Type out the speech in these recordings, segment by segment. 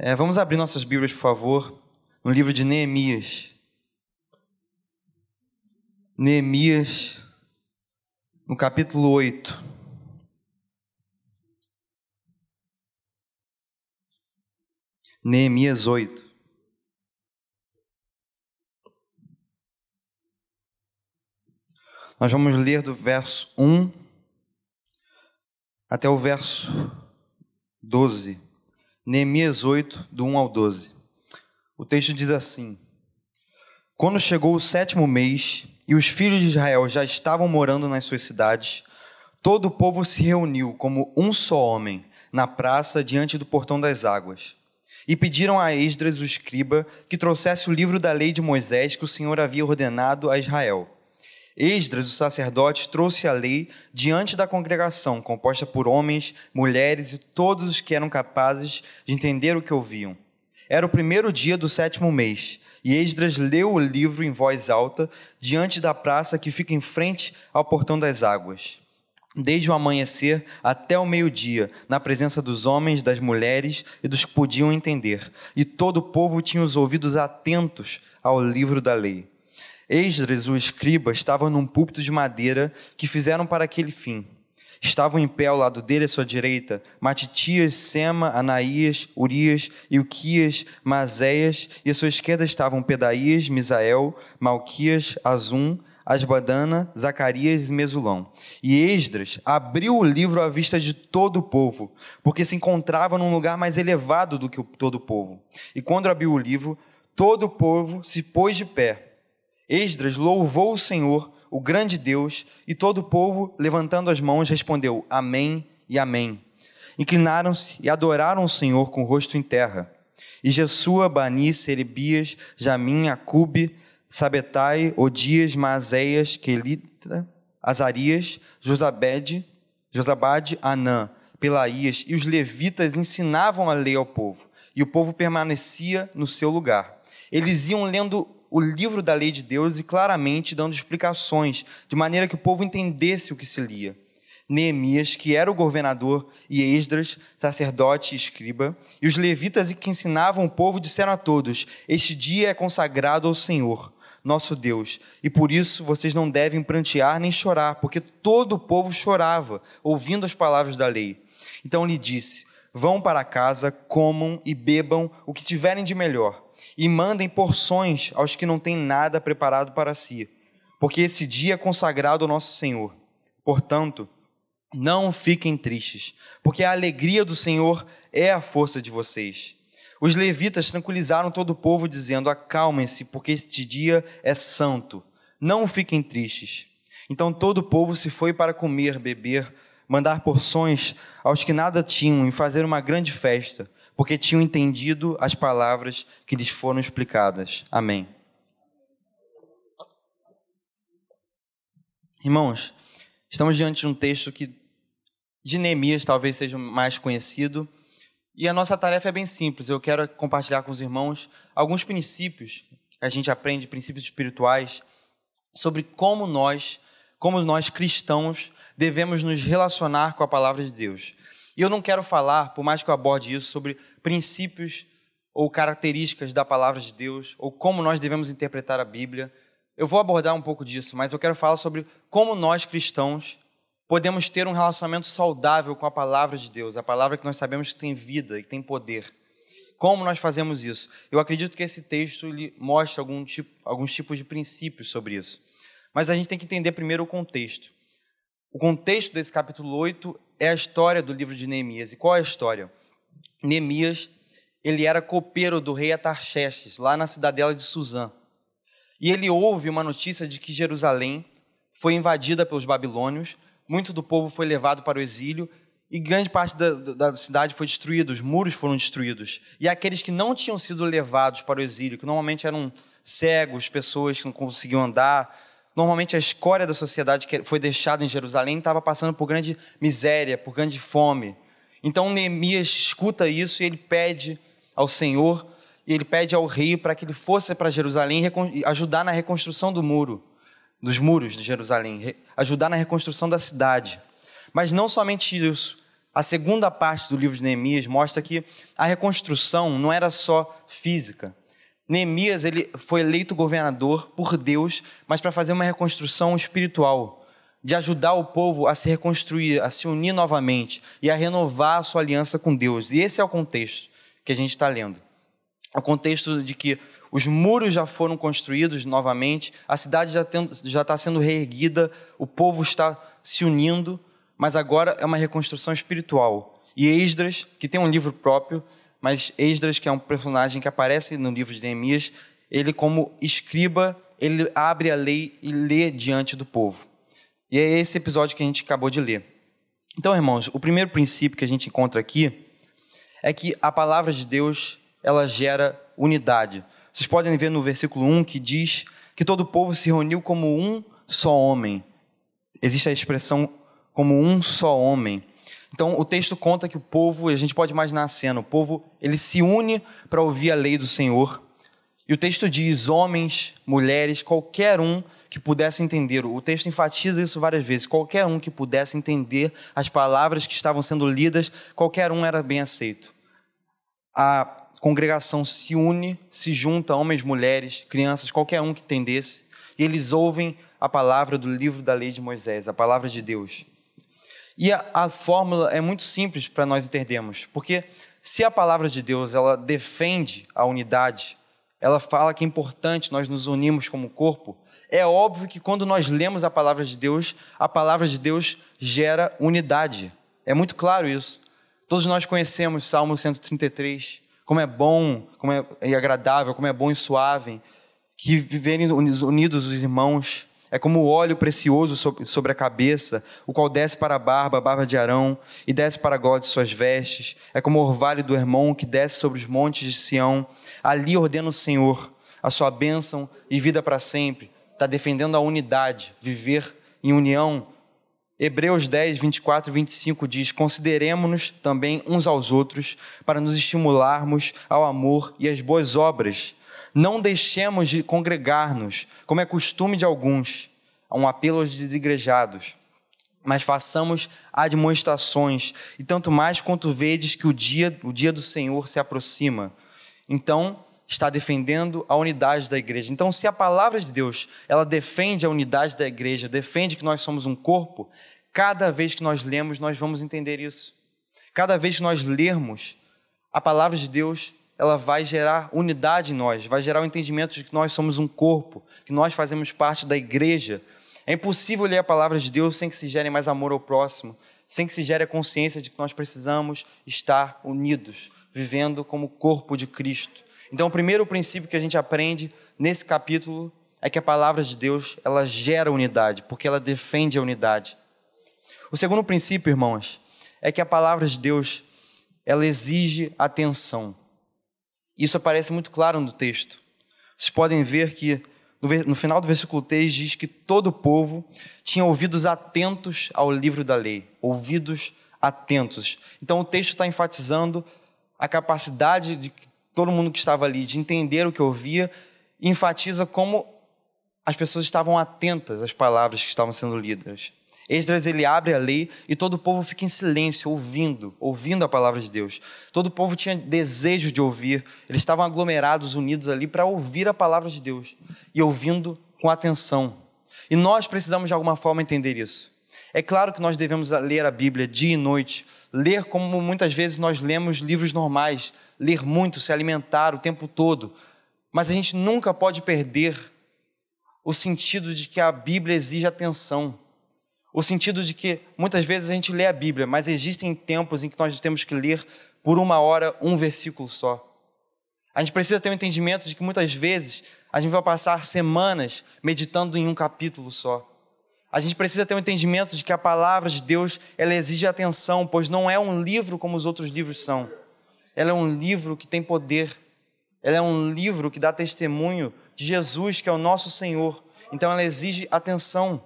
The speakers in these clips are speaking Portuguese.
É, vamos abrir nossas Bíblias, por favor, no livro de Neemias. Neemias, no capítulo 8. Neemias 8. Nós vamos ler do verso 1 até o verso 12. Neemias 8, do 1 ao 12. O texto diz assim: Quando chegou o sétimo mês e os filhos de Israel já estavam morando nas suas cidades, todo o povo se reuniu como um só homem na praça diante do portão das águas. E pediram a Esdras, o escriba, que trouxesse o livro da lei de Moisés que o Senhor havia ordenado a Israel. Esdras, o sacerdote, trouxe a lei diante da congregação, composta por homens, mulheres e todos os que eram capazes de entender o que ouviam. Era o primeiro dia do sétimo mês, e Esdras leu o livro em voz alta diante da praça que fica em frente ao portão das águas. Desde o amanhecer até o meio-dia, na presença dos homens, das mulheres e dos que podiam entender, e todo o povo tinha os ouvidos atentos ao livro da lei. Esdras, o escriba, estava num púlpito de madeira que fizeram para aquele fim. Estavam em pé ao lado dele, à sua direita, Matitias, Sema, Anaías, Urias, Ilquias, Mazéias, e à sua esquerda estavam Pedaías, Misael, Malquias, Azum, Asbadana, Zacarias e Mesulão. E Esdras abriu o livro à vista de todo o povo, porque se encontrava num lugar mais elevado do que todo o povo. E quando abriu o livro, todo o povo se pôs de pé Esdras louvou o Senhor, o grande Deus, e todo o povo, levantando as mãos, respondeu: Amém e Amém. Inclinaram-se e adoraram o Senhor com o rosto em terra. E Jesua, Bani, Serebias, Jamim, Acube, Sabetai, Odias, Maazéias, Quelita, Azarias, Josabede, Josabade, Anã, Pelaías e os levitas ensinavam a lei ao povo, e o povo permanecia no seu lugar. Eles iam lendo o livro da lei de Deus e claramente dando explicações, de maneira que o povo entendesse o que se lia. Neemias, que era o governador, e Esdras, sacerdote e escriba, e os levitas que ensinavam o povo disseram a todos: Este dia é consagrado ao Senhor, nosso Deus, e por isso vocês não devem prantear nem chorar, porque todo o povo chorava, ouvindo as palavras da lei. Então lhe disse: Vão para casa, comam e bebam o que tiverem de melhor e mandem porções aos que não têm nada preparado para si, porque esse dia é consagrado ao nosso Senhor. Portanto, não fiquem tristes, porque a alegria do Senhor é a força de vocês. Os levitas tranquilizaram todo o povo, dizendo: Acalmem-se, porque este dia é santo. Não fiquem tristes. Então todo o povo se foi para comer, beber, mandar porções aos que nada tinham e fazer uma grande festa porque tinham entendido as palavras que lhes foram explicadas. Amém. Irmãos, estamos diante de um texto que de Neemias talvez seja mais conhecido, e a nossa tarefa é bem simples. Eu quero compartilhar com os irmãos alguns princípios que a gente aprende, princípios espirituais, sobre como nós, como nós cristãos, devemos nos relacionar com a palavra de Deus. E eu não quero falar, por mais que eu aborde isso, sobre princípios ou características da palavra de Deus, ou como nós devemos interpretar a Bíblia. Eu vou abordar um pouco disso, mas eu quero falar sobre como nós cristãos podemos ter um relacionamento saudável com a palavra de Deus, a palavra que nós sabemos que tem vida e tem poder. Como nós fazemos isso? Eu acredito que esse texto ele mostra algum tipo, alguns tipos de princípios sobre isso. Mas a gente tem que entender primeiro o contexto. O contexto desse capítulo 8 é a história do livro de Neemias. E qual é a história? Neemias, ele era copeiro do rei Atarxerxes, lá na cidadela de Suzã. E ele ouve uma notícia de que Jerusalém foi invadida pelos babilônios, muito do povo foi levado para o exílio e grande parte da, da, cidade foi destruída, os muros foram destruídos. E aqueles que não tinham sido levados para o exílio, que normalmente eram cegos, pessoas que não conseguiam andar, Normalmente a escória da sociedade que foi deixada em Jerusalém estava passando por grande miséria, por grande fome. Então Neemias escuta isso e ele pede ao Senhor, e ele pede ao rei para que ele fosse para Jerusalém e ajudar na reconstrução do muro, dos muros de Jerusalém, ajudar na reconstrução da cidade. Mas não somente isso. a segunda parte do livro de Neemias mostra que a reconstrução não era só física. Neemias ele foi eleito governador por Deus, mas para fazer uma reconstrução espiritual, de ajudar o povo a se reconstruir, a se unir novamente e a renovar a sua aliança com Deus. E esse é o contexto que a gente está lendo. O contexto de que os muros já foram construídos novamente, a cidade já está sendo reerguida, o povo está se unindo mas agora é uma reconstrução espiritual. E Esdras, que tem um livro próprio, mas Esdras, que é um personagem que aparece no livro de Neemias, ele como escriba, ele abre a lei e lê diante do povo. E é esse episódio que a gente acabou de ler. Então, irmãos, o primeiro princípio que a gente encontra aqui é que a palavra de Deus, ela gera unidade. Vocês podem ver no versículo 1 que diz que todo o povo se reuniu como um só homem. Existe a expressão como um só homem. Então o texto conta que o povo, a gente pode imaginar a cena, o povo ele se une para ouvir a lei do Senhor. E o texto diz: homens, mulheres, qualquer um que pudesse entender. O texto enfatiza isso várias vezes. Qualquer um que pudesse entender as palavras que estavam sendo lidas, qualquer um era bem aceito. A congregação se une, se junta, homens, mulheres, crianças, qualquer um que entendesse, e eles ouvem a palavra do livro da lei de Moisés, a palavra de Deus. E a, a fórmula é muito simples para nós entendermos, porque se a palavra de Deus ela defende a unidade, ela fala que é importante nós nos unirmos como corpo, é óbvio que quando nós lemos a palavra de Deus, a palavra de Deus gera unidade. É muito claro isso. Todos nós conhecemos Salmo 133, como é bom, como é agradável, como é bom e suave, que viverem unidos os irmãos. É como o óleo precioso sobre a cabeça, o qual desce para a barba, a barba de Arão, e desce para gola de suas vestes. É como o orvalho do irmão que desce sobre os montes de Sião. Ali ordena o Senhor a sua bênção e vida para sempre. Está defendendo a unidade, viver em união. Hebreus 10, 24 e 25 diz: Consideremos-nos também uns aos outros para nos estimularmos ao amor e às boas obras não deixemos de congregar-nos, como é costume de alguns, a um apelo aos desigrejados, mas façamos admoestações, e tanto mais quanto vedes que o dia, o dia do Senhor se aproxima. Então, está defendendo a unidade da igreja. Então, se a palavra de Deus, ela defende a unidade da igreja, defende que nós somos um corpo, cada vez que nós lemos, nós vamos entender isso. Cada vez que nós lermos a palavra de Deus, ela vai gerar unidade em nós, vai gerar o entendimento de que nós somos um corpo, que nós fazemos parte da igreja. É impossível ler a palavra de Deus sem que se gere mais amor ao próximo, sem que se gere a consciência de que nós precisamos estar unidos, vivendo como corpo de Cristo. Então, o primeiro princípio que a gente aprende nesse capítulo é que a palavra de Deus, ela gera unidade, porque ela defende a unidade. O segundo princípio, irmãos, é que a palavra de Deus, ela exige atenção. Isso aparece muito claro no texto. Vocês podem ver que no final do versículo 3 diz que todo o povo tinha ouvidos atentos ao livro da lei, ouvidos atentos. Então o texto está enfatizando a capacidade de todo mundo que estava ali de entender o que ouvia e enfatiza como as pessoas estavam atentas às palavras que estavam sendo lidas. Esdras ele abre a lei e todo o povo fica em silêncio, ouvindo, ouvindo a palavra de Deus. Todo o povo tinha desejo de ouvir, eles estavam aglomerados, unidos ali para ouvir a palavra de Deus e ouvindo com atenção. E nós precisamos de alguma forma entender isso. É claro que nós devemos ler a Bíblia dia e noite, ler como muitas vezes nós lemos livros normais, ler muito, se alimentar o tempo todo, mas a gente nunca pode perder o sentido de que a Bíblia exige atenção. O sentido de que muitas vezes a gente lê a Bíblia, mas existem tempos em que nós temos que ler por uma hora um versículo só. A gente precisa ter um entendimento de que muitas vezes a gente vai passar semanas meditando em um capítulo só. A gente precisa ter um entendimento de que a palavra de Deus ela exige atenção, pois não é um livro como os outros livros são. Ela é um livro que tem poder. Ela é um livro que dá testemunho de Jesus, que é o nosso Senhor. Então ela exige atenção.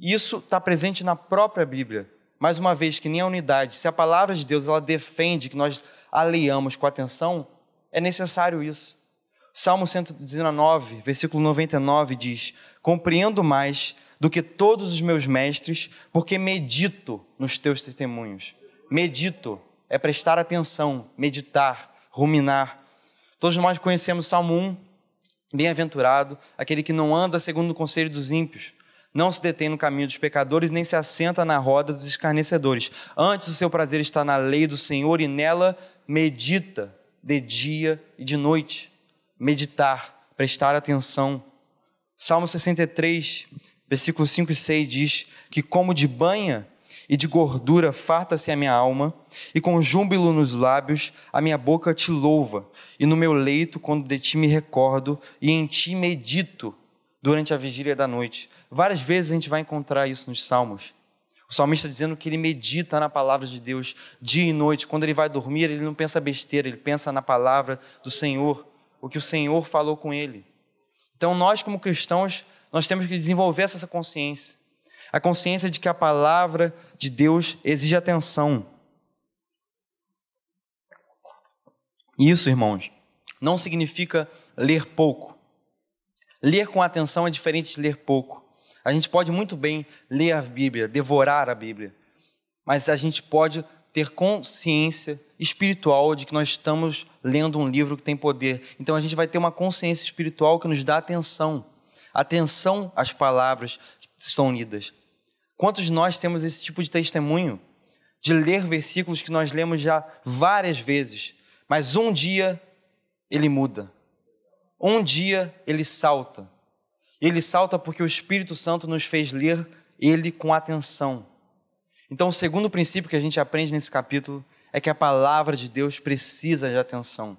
Isso está presente na própria Bíblia. Mais uma vez, que nem a unidade, se a palavra de Deus ela defende que nós a com atenção, é necessário isso. Salmo 119, versículo 99 diz: Compreendo mais do que todos os meus mestres, porque medito nos teus testemunhos. Medito é prestar atenção, meditar, ruminar. Todos nós conhecemos Salmo 1, bem-aventurado, aquele que não anda segundo o conselho dos ímpios, não se detém no caminho dos pecadores, nem se assenta na roda dos escarnecedores. Antes o seu prazer está na lei do Senhor e nela medita de dia e de noite. Meditar, prestar atenção. Salmo 63, versículos 5 e 6 diz que como de banha e de gordura farta-se a minha alma, e com júbilo nos lábios a minha boca te louva, e no meu leito, quando de ti me recordo, e em ti medito durante a vigília da noite. Várias vezes a gente vai encontrar isso nos Salmos. O salmista dizendo que ele medita na palavra de Deus dia e noite. Quando ele vai dormir, ele não pensa besteira, ele pensa na palavra do Senhor, o que o Senhor falou com ele. Então, nós, como cristãos, nós temos que desenvolver essa consciência. A consciência de que a palavra de Deus exige atenção. Isso, irmãos, não significa ler pouco. Ler com atenção é diferente de ler pouco. A gente pode muito bem ler a Bíblia, devorar a Bíblia, mas a gente pode ter consciência espiritual de que nós estamos lendo um livro que tem poder. Então a gente vai ter uma consciência espiritual que nos dá atenção, atenção às palavras que estão unidas. Quantos de nós temos esse tipo de testemunho de ler versículos que nós lemos já várias vezes, mas um dia ele muda. Um dia ele salta. Ele salta porque o Espírito Santo nos fez ler ele com atenção. Então, o segundo princípio que a gente aprende nesse capítulo é que a palavra de Deus precisa de atenção.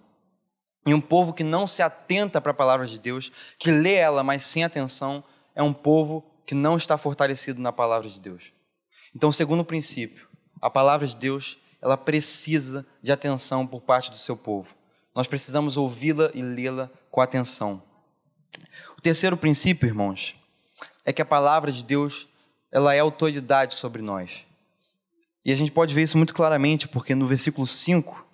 E um povo que não se atenta para a palavra de Deus, que lê ela, mas sem atenção, é um povo que não está fortalecido na palavra de Deus. Então, segundo princípio, a palavra de Deus, ela precisa de atenção por parte do seu povo. Nós precisamos ouvi-la e lê-la com atenção. O terceiro princípio, irmãos, é que a palavra de Deus, ela é autoridade sobre nós. E a gente pode ver isso muito claramente, porque no versículo 5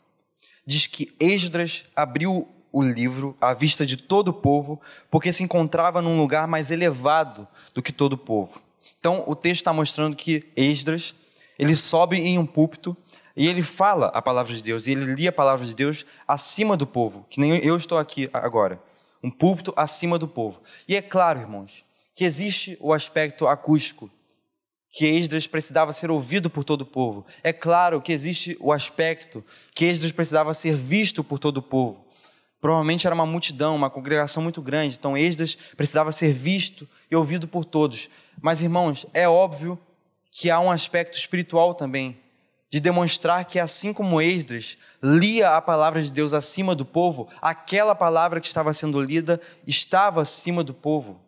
diz que Esdras abriu o livro à vista de todo o povo, porque se encontrava num lugar mais elevado do que todo o povo. Então, o texto está mostrando que Esdras, ele sobe em um púlpito e ele fala a palavra de Deus, e ele lia a palavra de Deus acima do povo, que nem eu estou aqui agora. Um púlpito acima do povo. E é claro, irmãos, que existe o aspecto acústico, que Esdras precisava ser ouvido por todo o povo. É claro que existe o aspecto que Esdras precisava ser visto por todo o povo. Provavelmente era uma multidão, uma congregação muito grande, então Esdras precisava ser visto e ouvido por todos. Mas, irmãos, é óbvio que há um aspecto espiritual também de demonstrar que, assim como Esdras lia a palavra de Deus acima do povo, aquela palavra que estava sendo lida estava acima do povo.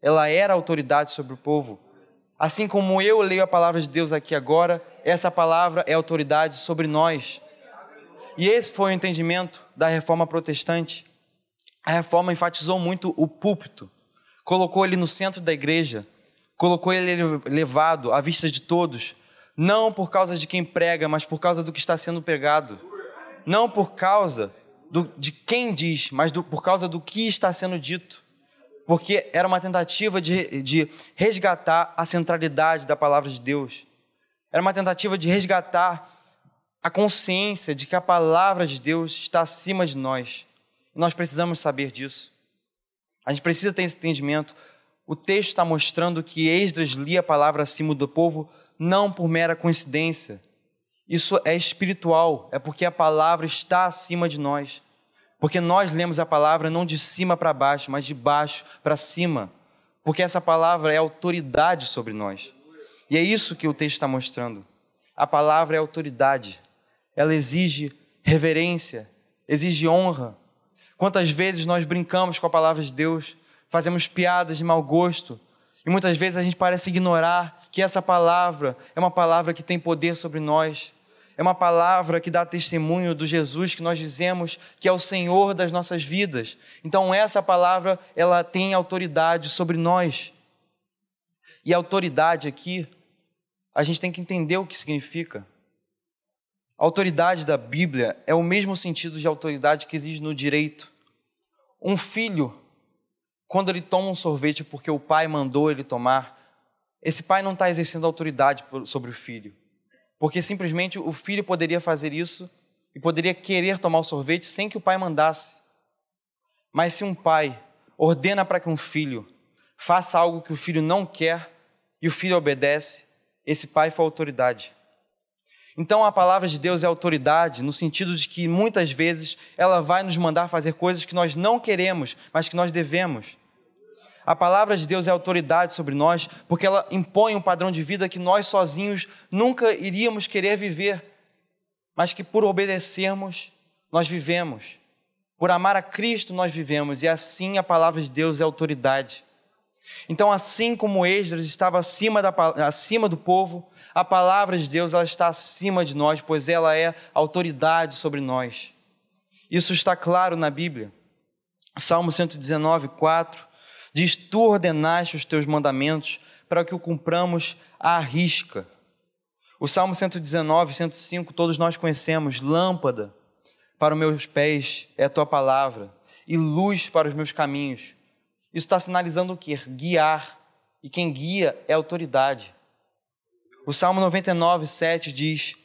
Ela era autoridade sobre o povo. Assim como eu leio a palavra de Deus aqui agora, essa palavra é autoridade sobre nós. E esse foi o entendimento da reforma protestante. A reforma enfatizou muito o púlpito, colocou ele no centro da igreja, colocou ele elevado à vista de todos não por causa de quem prega, mas por causa do que está sendo pregado. Não por causa do, de quem diz, mas do, por causa do que está sendo dito. Porque era uma tentativa de, de resgatar a centralidade da palavra de Deus. Era uma tentativa de resgatar a consciência de que a palavra de Deus está acima de nós. Nós precisamos saber disso. A gente precisa ter esse entendimento. O texto está mostrando que Esdras lia a palavra acima do povo não por mera coincidência. Isso é espiritual, é porque a palavra está acima de nós. Porque nós lemos a palavra não de cima para baixo, mas de baixo para cima. Porque essa palavra é autoridade sobre nós. E é isso que o texto está mostrando. A palavra é autoridade. Ela exige reverência, exige honra. Quantas vezes nós brincamos com a palavra de Deus, fazemos piadas de mau gosto, e muitas vezes a gente parece ignorar que essa palavra é uma palavra que tem poder sobre nós. É uma palavra que dá testemunho do Jesus que nós dizemos que é o Senhor das nossas vidas. Então essa palavra, ela tem autoridade sobre nós. E autoridade aqui, a gente tem que entender o que significa. A autoridade da Bíblia é o mesmo sentido de autoridade que existe no direito. Um filho quando ele toma um sorvete porque o pai mandou ele tomar, esse pai não está exercendo autoridade sobre o filho, porque simplesmente o filho poderia fazer isso e poderia querer tomar o sorvete sem que o pai mandasse. Mas se um pai ordena para que um filho faça algo que o filho não quer e o filho obedece, esse pai foi autoridade. Então a palavra de Deus é autoridade no sentido de que muitas vezes ela vai nos mandar fazer coisas que nós não queremos, mas que nós devemos. A palavra de Deus é autoridade sobre nós porque ela impõe um padrão de vida que nós sozinhos nunca iríamos querer viver, mas que por obedecermos, nós vivemos. Por amar a Cristo, nós vivemos, e assim a palavra de Deus é autoridade. Então, assim como Esdras estava acima, da, acima do povo, a palavra de Deus ela está acima de nós, pois ela é autoridade sobre nós. Isso está claro na Bíblia. Salmo 119, 4 diz: Tu ordenaste os teus mandamentos para que o cumpramos à risca. O Salmo 119, 105, todos nós conhecemos: Lâmpada para os meus pés é a tua palavra e luz para os meus caminhos. Isso está sinalizando o quê? Guiar. E quem guia é autoridade. O Salmo 99, 7 diz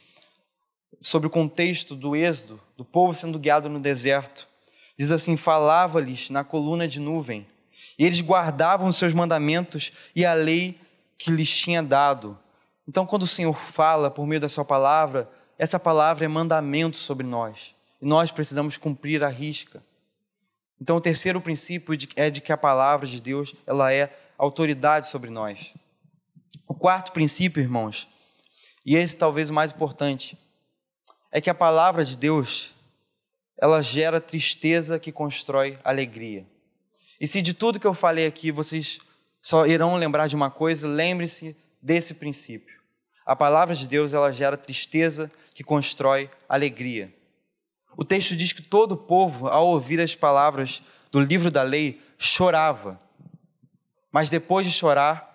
sobre o contexto do êxodo, do povo sendo guiado no deserto. Diz assim: Falava-lhes na coluna de nuvem, e eles guardavam os seus mandamentos e a lei que lhes tinha dado. Então, quando o Senhor fala por meio da Sua palavra, essa palavra é mandamento sobre nós, e nós precisamos cumprir a risca. Então, o terceiro princípio é de que a palavra de Deus ela é autoridade sobre nós. O quarto princípio, irmãos, e esse talvez o mais importante, é que a palavra de Deus ela gera tristeza que constrói alegria. E se de tudo que eu falei aqui vocês só irão lembrar de uma coisa, lembre-se desse princípio. A palavra de Deus ela gera tristeza que constrói alegria. O texto diz que todo o povo, ao ouvir as palavras do livro da lei, chorava. Mas depois de chorar,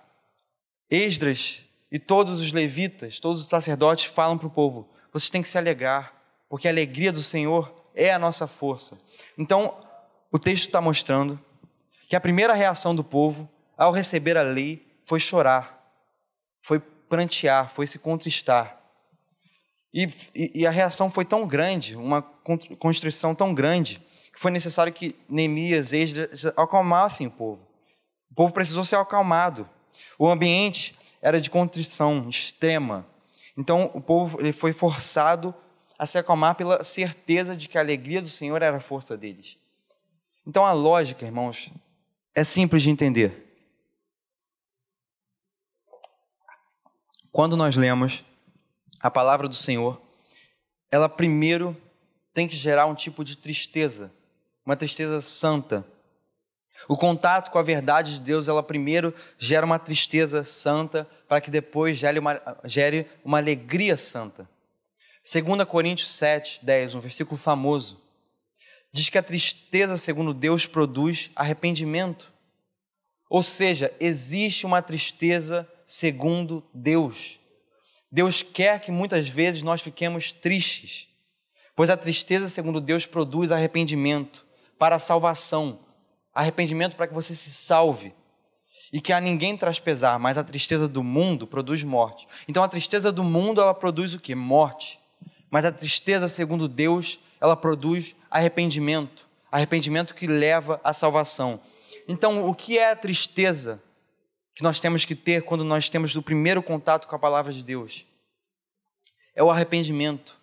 Esdras e todos os levitas, todos os sacerdotes falam para o povo: vocês têm que se alegrar, porque a alegria do Senhor é a nossa força. Então, o texto está mostrando que a primeira reação do povo ao receber a lei foi chorar, foi prantear, foi se contristar. E, e, e a reação foi tão grande, uma constrição tão grande, que foi necessário que Neemias, Esdras acalmassem o povo. O povo precisou ser acalmado. O ambiente era de contrição extrema. Então o povo ele foi forçado a se acalmar pela certeza de que a alegria do Senhor era a força deles. Então a lógica, irmãos, é simples de entender. Quando nós lemos a palavra do Senhor, ela primeiro tem que gerar um tipo de tristeza, uma tristeza santa. O contato com a verdade de Deus, ela primeiro gera uma tristeza santa, para que depois gere uma, gere uma alegria santa. 2 Coríntios 7, 10, um versículo famoso, diz que a tristeza, segundo Deus, produz arrependimento. Ou seja, existe uma tristeza segundo Deus. Deus quer que muitas vezes nós fiquemos tristes, pois a tristeza, segundo Deus, produz arrependimento para a salvação, arrependimento para que você se salve e que a ninguém traz pesar, mas a tristeza do mundo produz morte. Então a tristeza do mundo ela produz o que? Morte. Mas a tristeza, segundo Deus, ela produz arrependimento, arrependimento que leva à salvação. Então, o que é a tristeza? que nós temos que ter quando nós temos o primeiro contato com a palavra de Deus. É o arrependimento,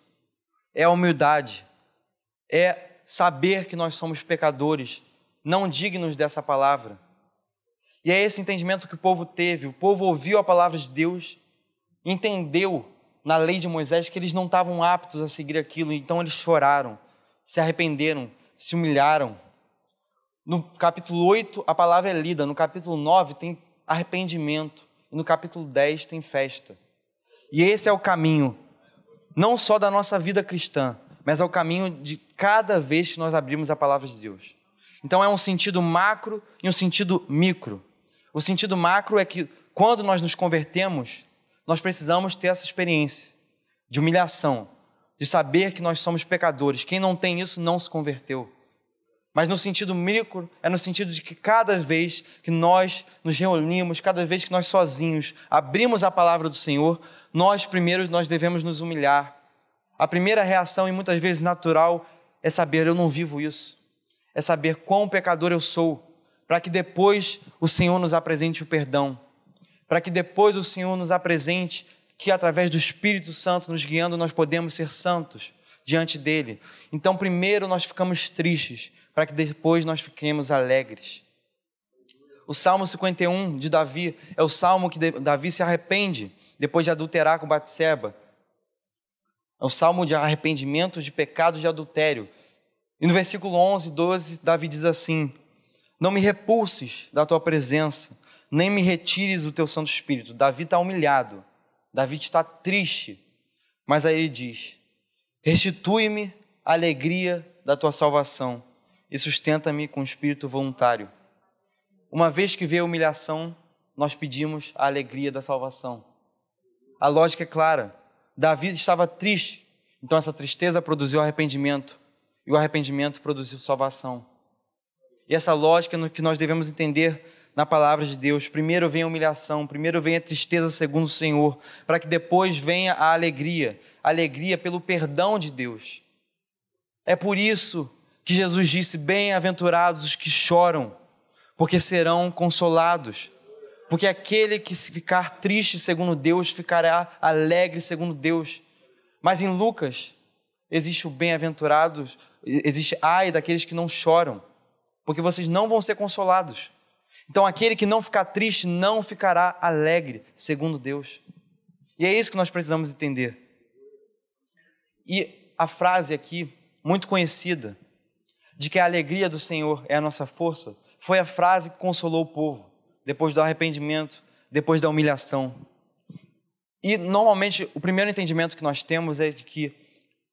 é a humildade, é saber que nós somos pecadores, não dignos dessa palavra. E é esse entendimento que o povo teve. O povo ouviu a palavra de Deus, entendeu na lei de Moisés que eles não estavam aptos a seguir aquilo, então eles choraram, se arrependeram, se humilharam. No capítulo 8, a palavra é lida, no capítulo 9 tem arrependimento. E no capítulo 10 tem festa. E esse é o caminho, não só da nossa vida cristã, mas é o caminho de cada vez que nós abrimos a palavra de Deus. Então é um sentido macro e um sentido micro. O sentido macro é que quando nós nos convertemos, nós precisamos ter essa experiência de humilhação, de saber que nós somos pecadores. Quem não tem isso não se converteu. Mas no sentido micro, é no sentido de que cada vez que nós nos reunimos, cada vez que nós sozinhos abrimos a palavra do Senhor, nós primeiro nós devemos nos humilhar. A primeira reação, e muitas vezes natural, é saber eu não vivo isso. É saber quão pecador eu sou, para que depois o Senhor nos apresente o perdão. Para que depois o Senhor nos apresente que através do Espírito Santo nos guiando nós podemos ser santos diante dele. Então, primeiro nós ficamos tristes, para que depois nós fiquemos alegres. O Salmo 51 de Davi é o salmo que Davi se arrepende depois de adulterar com Batseba. É o salmo de arrependimento de pecados de adultério. E no versículo 11, 12, Davi diz assim: Não me repulses da tua presença, nem me retires do teu Santo Espírito. Davi está humilhado, Davi está triste, mas aí ele diz: Restitui-me a alegria da tua salvação e sustenta-me com espírito voluntário. Uma vez que veio a humilhação, nós pedimos a alegria da salvação. A lógica é clara. Davi estava triste, então essa tristeza produziu arrependimento, e o arrependimento produziu salvação. E essa lógica é que nós devemos entender na palavra de Deus. Primeiro vem a humilhação, primeiro vem a tristeza segundo o Senhor, para que depois venha a alegria, a alegria pelo perdão de Deus. É por isso que Jesus disse: Bem-aventurados os que choram, porque serão consolados. Porque aquele que ficar triste segundo Deus ficará alegre segundo Deus. Mas em Lucas existe o bem-aventurados, existe ai daqueles que não choram, porque vocês não vão ser consolados. Então aquele que não ficar triste não ficará alegre segundo Deus. E é isso que nós precisamos entender. E a frase aqui, muito conhecida, de que a alegria do Senhor é a nossa força, foi a frase que consolou o povo depois do arrependimento, depois da humilhação. E normalmente o primeiro entendimento que nós temos é de que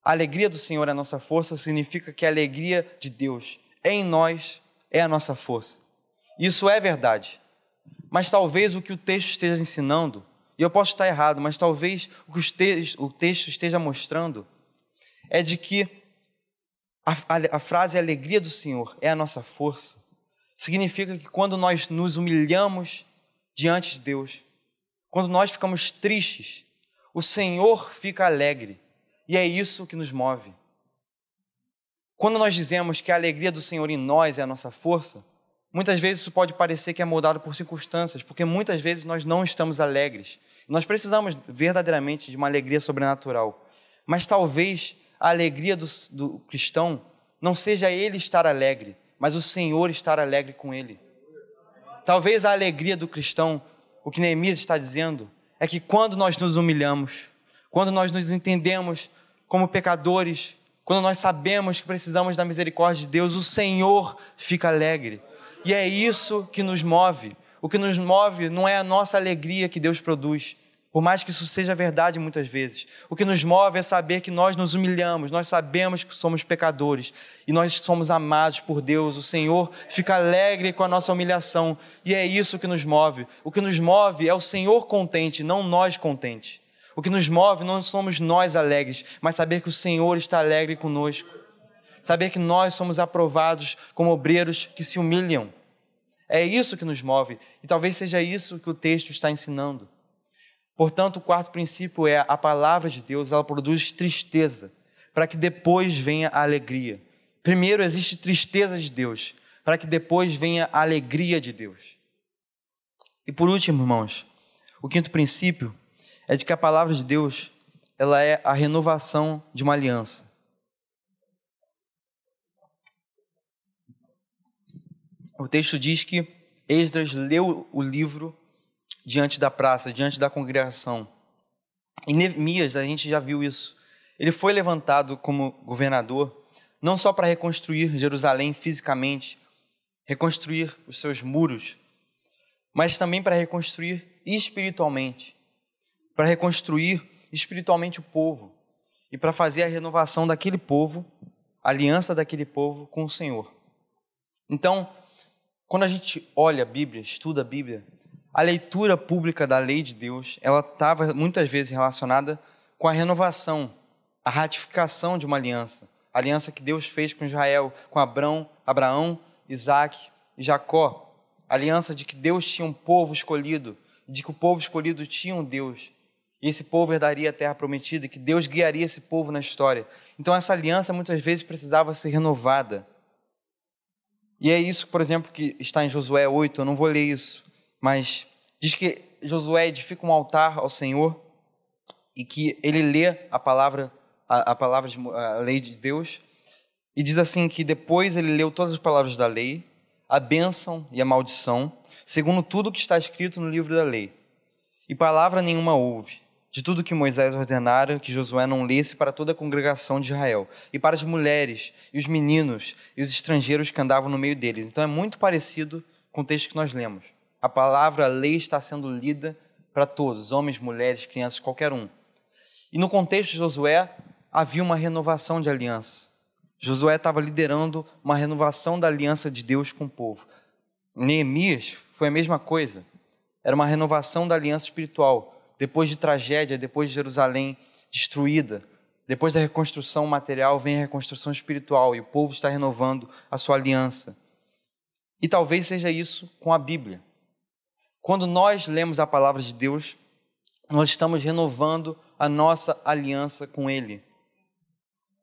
a alegria do Senhor é a nossa força, significa que a alegria de Deus em nós é a nossa força. Isso é verdade. Mas talvez o que o texto esteja ensinando, e eu posso estar errado, mas talvez o que o texto esteja mostrando é de que a, a, a frase alegria do Senhor é a nossa força. Significa que quando nós nos humilhamos diante de Deus, quando nós ficamos tristes, o Senhor fica alegre. E é isso que nos move. Quando nós dizemos que a alegria do Senhor em nós é a nossa força, muitas vezes isso pode parecer que é moldado por circunstâncias, porque muitas vezes nós não estamos alegres. Nós precisamos verdadeiramente de uma alegria sobrenatural. Mas talvez a alegria do, do cristão não seja ele estar alegre, mas o Senhor estar alegre com ele. Talvez a alegria do cristão, o que Neemias está dizendo, é que quando nós nos humilhamos, quando nós nos entendemos como pecadores, quando nós sabemos que precisamos da misericórdia de Deus, o Senhor fica alegre. E é isso que nos move. O que nos move não é a nossa alegria que Deus produz, por mais que isso seja verdade muitas vezes, o que nos move é saber que nós nos humilhamos, nós sabemos que somos pecadores e nós somos amados por Deus. O Senhor fica alegre com a nossa humilhação e é isso que nos move. O que nos move é o Senhor contente, não nós contentes. O que nos move não somos nós alegres, mas saber que o Senhor está alegre conosco. Saber que nós somos aprovados como obreiros que se humilham. É isso que nos move e talvez seja isso que o texto está ensinando. Portanto, o quarto princípio é a palavra de Deus, ela produz tristeza, para que depois venha a alegria. Primeiro existe tristeza de Deus, para que depois venha a alegria de Deus. E por último, irmãos, o quinto princípio é de que a palavra de Deus, ela é a renovação de uma aliança. O texto diz que Esdras leu o livro diante da praça, diante da congregação. Em Neemias, a gente já viu isso. Ele foi levantado como governador, não só para reconstruir Jerusalém fisicamente, reconstruir os seus muros, mas também para reconstruir espiritualmente, para reconstruir espiritualmente o povo e para fazer a renovação daquele povo, a aliança daquele povo com o Senhor. Então, quando a gente olha a Bíblia, estuda a Bíblia, a leitura pública da lei de Deus, ela estava muitas vezes relacionada com a renovação, a ratificação de uma aliança, a aliança que Deus fez com Israel, com Abraão, Abraão, Isaac e Jacó, a aliança de que Deus tinha um povo escolhido, de que o povo escolhido tinha um Deus, e esse povo herdaria a terra prometida, e que Deus guiaria esse povo na história. Então essa aliança muitas vezes precisava ser renovada. E é isso, por exemplo, que está em Josué 8, eu não vou ler isso, mas diz que Josué edifica um altar ao Senhor e que ele lê a palavra a, a palavra de, a lei de Deus e diz assim que depois ele leu todas as palavras da lei, a bênção e a maldição, segundo tudo que está escrito no livro da lei. E palavra nenhuma houve de tudo que Moisés ordenara que Josué não lesse para toda a congregação de Israel, e para as mulheres, e os meninos, e os estrangeiros que andavam no meio deles. Então é muito parecido com o texto que nós lemos. A palavra, a lei está sendo lida para todos, homens, mulheres, crianças, qualquer um. E no contexto de Josué, havia uma renovação de aliança. Josué estava liderando uma renovação da aliança de Deus com o povo. Neemias foi a mesma coisa. Era uma renovação da aliança espiritual depois de tragédia, depois de Jerusalém destruída, depois da reconstrução material, vem a reconstrução espiritual e o povo está renovando a sua aliança. E talvez seja isso com a Bíblia. Quando nós lemos a palavra de Deus, nós estamos renovando a nossa aliança com Ele.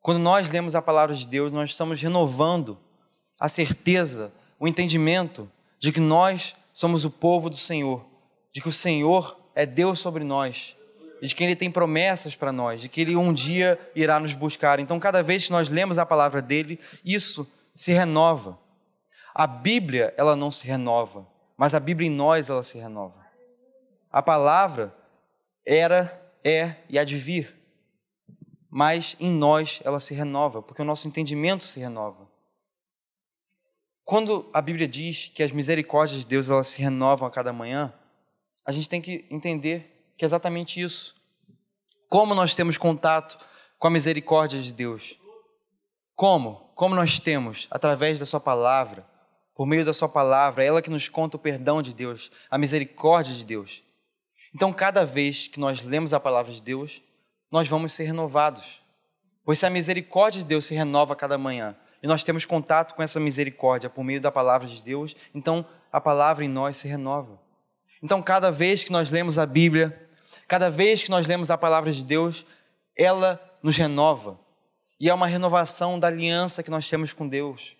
Quando nós lemos a palavra de Deus, nós estamos renovando a certeza, o entendimento de que nós somos o povo do Senhor, de que o Senhor é Deus sobre nós, de que Ele tem promessas para nós, de que Ele um dia irá nos buscar. Então, cada vez que nós lemos a palavra dele, isso se renova. A Bíblia, ela não se renova, mas a Bíblia em nós, ela se renova. A palavra era, é e há de vir, mas em nós ela se renova, porque o nosso entendimento se renova. Quando a Bíblia diz que as misericórdias de Deus elas se renovam a cada manhã, a gente tem que entender que é exatamente isso. Como nós temos contato com a misericórdia de Deus? Como? Como nós temos? Através da Sua palavra, por meio da Sua palavra, é ela que nos conta o perdão de Deus, a misericórdia de Deus. Então, cada vez que nós lemos a palavra de Deus, nós vamos ser renovados. Pois se a misericórdia de Deus se renova a cada manhã, e nós temos contato com essa misericórdia por meio da palavra de Deus, então a palavra em nós se renova. Então, cada vez que nós lemos a Bíblia, cada vez que nós lemos a palavra de Deus, ela nos renova. E é uma renovação da aliança que nós temos com Deus.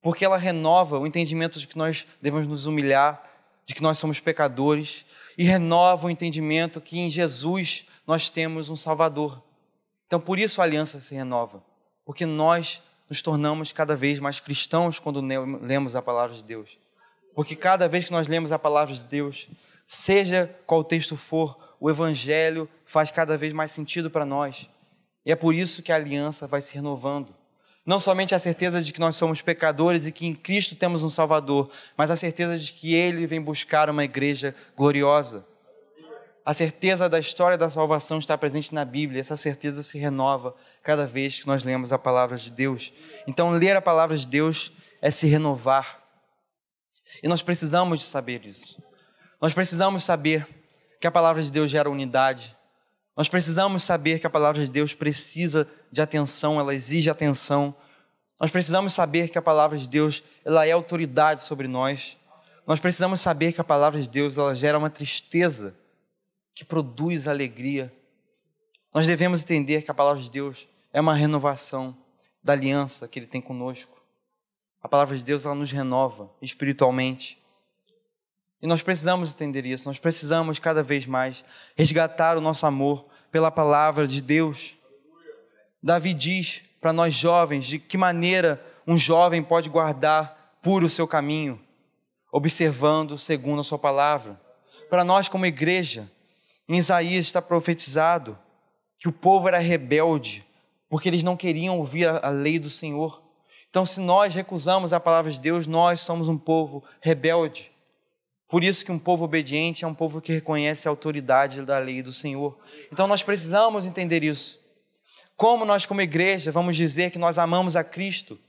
Porque ela renova o entendimento de que nós devemos nos humilhar, de que nós somos pecadores, e renova o entendimento que em Jesus nós temos um Salvador. Então, por isso a aliança se renova, porque nós nos tornamos cada vez mais cristãos quando lemos a palavra de Deus. Porque cada vez que nós lemos a palavra de Deus, seja qual texto for, o Evangelho faz cada vez mais sentido para nós. E é por isso que a aliança vai se renovando. Não somente a certeza de que nós somos pecadores e que em Cristo temos um Salvador, mas a certeza de que Ele vem buscar uma igreja gloriosa. A certeza da história da salvação está presente na Bíblia, essa certeza se renova cada vez que nós lemos a palavra de Deus. Então, ler a palavra de Deus é se renovar. E nós precisamos de saber isso. Nós precisamos saber que a palavra de Deus gera unidade. Nós precisamos saber que a palavra de Deus precisa de atenção, ela exige atenção. Nós precisamos saber que a palavra de Deus, ela é autoridade sobre nós. Nós precisamos saber que a palavra de Deus, ela gera uma tristeza que produz alegria. Nós devemos entender que a palavra de Deus é uma renovação da aliança que ele tem conosco. A palavra de Deus ela nos renova espiritualmente. E nós precisamos entender isso, nós precisamos cada vez mais resgatar o nosso amor pela palavra de Deus. Davi diz para nós jovens de que maneira um jovem pode guardar puro o seu caminho, observando segundo a sua palavra. Para nós, como igreja, em Isaías está profetizado que o povo era rebelde, porque eles não queriam ouvir a lei do Senhor. Então, se nós recusamos a palavra de Deus, nós somos um povo rebelde. Por isso que um povo obediente é um povo que reconhece a autoridade da lei do Senhor. Então nós precisamos entender isso. Como nós como igreja vamos dizer que nós amamos a Cristo,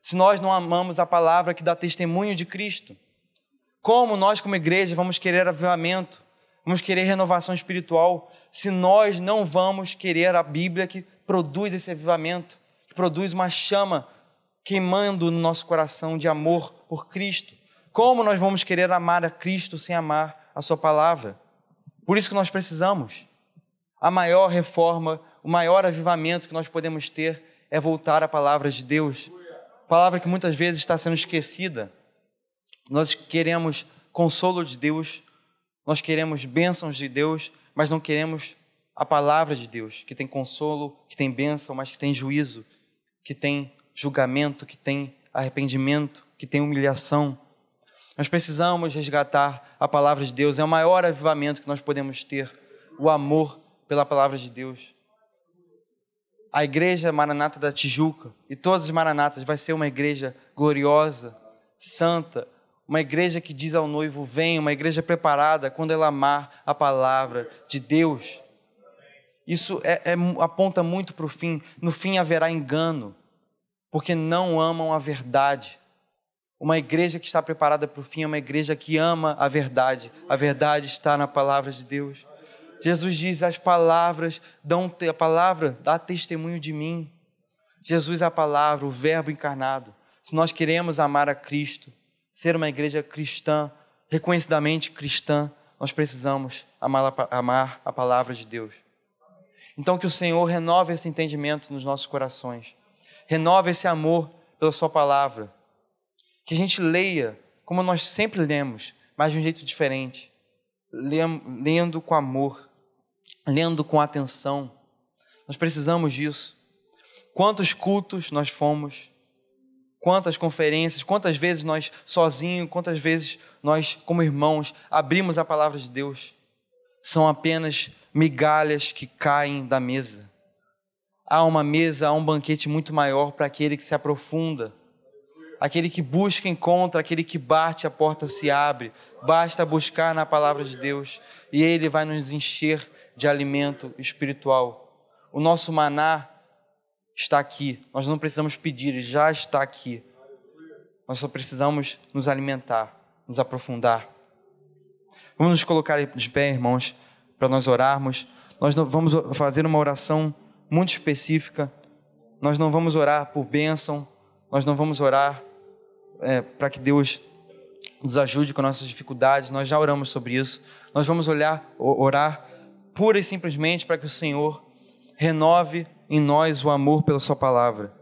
se nós não amamos a palavra que dá testemunho de Cristo? Como nós como igreja vamos querer avivamento, vamos querer renovação espiritual, se nós não vamos querer a Bíblia que produz esse avivamento? produz uma chama queimando no nosso coração de amor por Cristo. Como nós vamos querer amar a Cristo sem amar a Sua palavra? Por isso que nós precisamos. A maior reforma, o maior avivamento que nós podemos ter é voltar à palavra de Deus. Palavra que muitas vezes está sendo esquecida. Nós queremos consolo de Deus, nós queremos bênçãos de Deus, mas não queremos a palavra de Deus, que tem consolo, que tem bênção, mas que tem juízo, que tem julgamento, que tem arrependimento, que tem humilhação. Nós precisamos resgatar a palavra de Deus, é o maior avivamento que nós podemos ter, o amor pela palavra de Deus. A igreja Maranata da Tijuca e todas as Maranatas vai ser uma igreja gloriosa, santa, uma igreja que diz ao noivo: vem, uma igreja preparada quando ela amar a palavra de Deus. Isso é, é, aponta muito para o fim. No fim haverá engano, porque não amam a verdade. Uma igreja que está preparada para o fim é uma igreja que ama a verdade. A verdade está na palavra de Deus. Jesus diz: as palavras dão a palavra dá testemunho de mim. Jesus é a palavra, o Verbo encarnado. Se nós queremos amar a Cristo, ser uma igreja cristã, reconhecidamente cristã, nós precisamos amar, a palavra de Deus. Então, que o Senhor renove esse entendimento nos nossos corações renova esse amor pela Sua palavra. Que a gente leia como nós sempre lemos, mas de um jeito diferente. Lendo com amor, lendo com atenção. Nós precisamos disso. Quantos cultos nós fomos, quantas conferências, quantas vezes nós sozinhos, quantas vezes nós, como irmãos, abrimos a palavra de Deus. São apenas migalhas que caem da mesa há uma mesa, há um banquete muito maior para aquele que se aprofunda. Aquele que busca, encontra, aquele que bate, a porta se abre. Basta buscar na palavra de Deus e Ele vai nos encher de alimento espiritual. O nosso maná está aqui, nós não precisamos pedir, ele já está aqui. Nós só precisamos nos alimentar, nos aprofundar. Vamos nos colocar de pé, irmãos, para nós orarmos. Nós vamos fazer uma oração muito específica. Nós não vamos orar por bênção, nós não vamos orar é, para que Deus nos ajude com nossas dificuldades, nós já oramos sobre isso. Nós vamos olhar, orar pura e simplesmente para que o Senhor renove em nós o amor pela Sua palavra.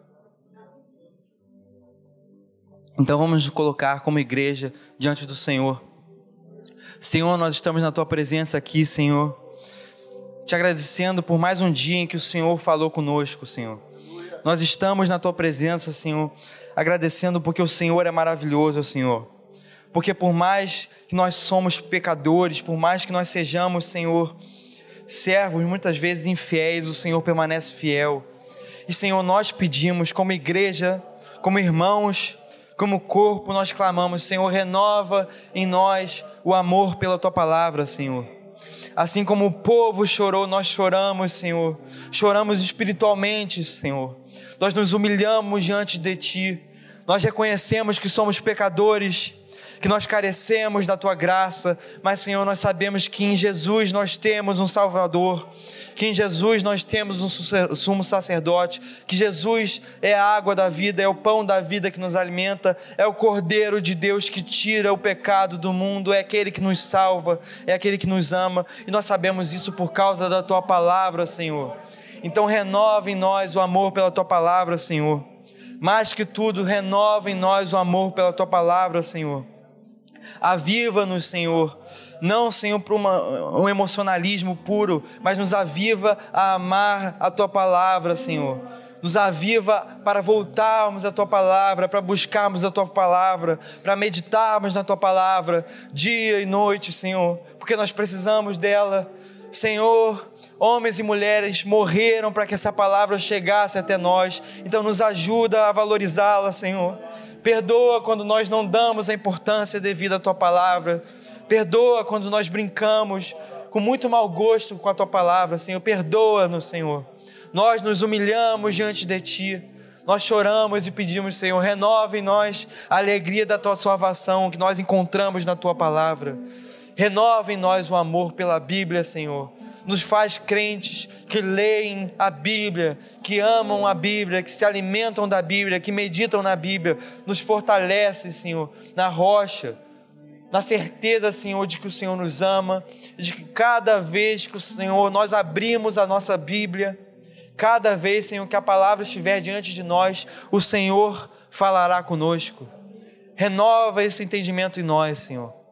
Então vamos nos colocar como igreja diante do Senhor. Senhor, nós estamos na Tua presença aqui, Senhor te agradecendo por mais um dia em que o Senhor falou conosco, Senhor. Nós estamos na tua presença, Senhor, agradecendo porque o Senhor é maravilhoso, Senhor. Porque por mais que nós somos pecadores, por mais que nós sejamos, Senhor, servos muitas vezes infiéis, o Senhor permanece fiel. E, Senhor, nós pedimos, como igreja, como irmãos, como corpo, nós clamamos, Senhor, renova em nós o amor pela tua palavra, Senhor. Assim como o povo chorou, nós choramos, Senhor. Choramos espiritualmente, Senhor. Nós nos humilhamos diante de Ti. Nós reconhecemos que somos pecadores que nós carecemos da tua graça, mas Senhor, nós sabemos que em Jesus nós temos um Salvador, que em Jesus nós temos um sumo sacerdote, que Jesus é a água da vida, é o pão da vida que nos alimenta, é o Cordeiro de Deus que tira o pecado do mundo, é aquele que nos salva, é aquele que nos ama, e nós sabemos isso por causa da tua palavra, Senhor. Então renova em nós o amor pela tua palavra, Senhor. Mais que tudo, renova em nós o amor pela tua palavra, Senhor. Aviva-nos, Senhor. Não, Senhor, para um emocionalismo puro, mas nos aviva a amar a tua palavra, Senhor. Nos aviva para voltarmos à tua palavra, para buscarmos a tua palavra, para meditarmos na tua palavra, dia e noite, Senhor, porque nós precisamos dela. Senhor, homens e mulheres morreram para que essa palavra chegasse até nós, então nos ajuda a valorizá-la, Senhor. Perdoa quando nós não damos a importância devida à tua palavra. Perdoa quando nós brincamos com muito mau gosto com a tua palavra, Senhor. Perdoa-nos, Senhor. Nós nos humilhamos diante de ti. Nós choramos e pedimos, Senhor, renova em nós a alegria da tua salvação que nós encontramos na tua palavra. Renova em nós o amor pela Bíblia, Senhor. Nos faz crentes que leem a Bíblia, que amam a Bíblia, que se alimentam da Bíblia, que meditam na Bíblia, nos fortalece, Senhor, na rocha, na certeza, Senhor, de que o Senhor nos ama, de que cada vez que o Senhor nós abrimos a nossa Bíblia, cada vez, Senhor, que a palavra estiver diante de nós, o Senhor falará conosco. Renova esse entendimento em nós, Senhor.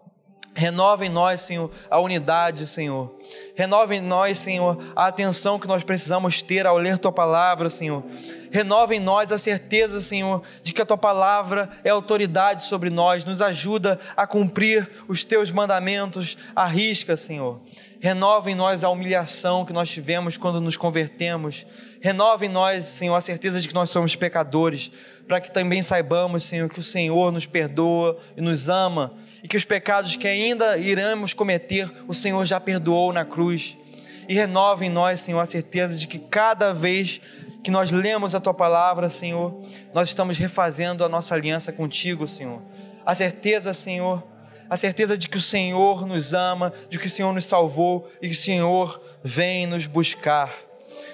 Renova em nós, Senhor, a unidade, Senhor. Renova em nós, Senhor, a atenção que nós precisamos ter ao ler Tua palavra, Senhor. Renova em nós a certeza, Senhor, de que a Tua palavra é autoridade sobre nós. Nos ajuda a cumprir os Teus mandamentos à risca, Senhor. Renova em nós a humilhação que nós tivemos quando nos convertemos. Renova em nós, Senhor, a certeza de que nós somos pecadores, para que também saibamos, Senhor, que o Senhor nos perdoa e nos ama e que os pecados que ainda iremos cometer, o Senhor já perdoou na cruz. E renova em nós, Senhor, a certeza de que cada vez que nós lemos a tua palavra, Senhor, nós estamos refazendo a nossa aliança contigo, Senhor. A certeza, Senhor, a certeza de que o Senhor nos ama, de que o Senhor nos salvou e que o Senhor vem nos buscar.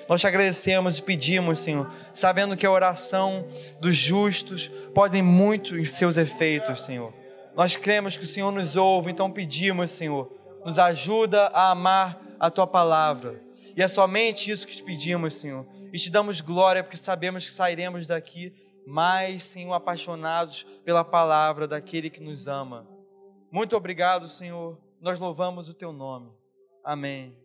Nós te agradecemos e pedimos, Senhor, sabendo que a oração dos justos pode muito em seus efeitos, Senhor. Nós cremos que o Senhor nos ouve, então pedimos, Senhor, nos ajuda a amar a tua palavra. E é somente isso que te pedimos, Senhor. E te damos glória porque sabemos que sairemos daqui mais, Senhor, apaixonados pela palavra daquele que nos ama. Muito obrigado, Senhor. Nós louvamos o teu nome. Amém.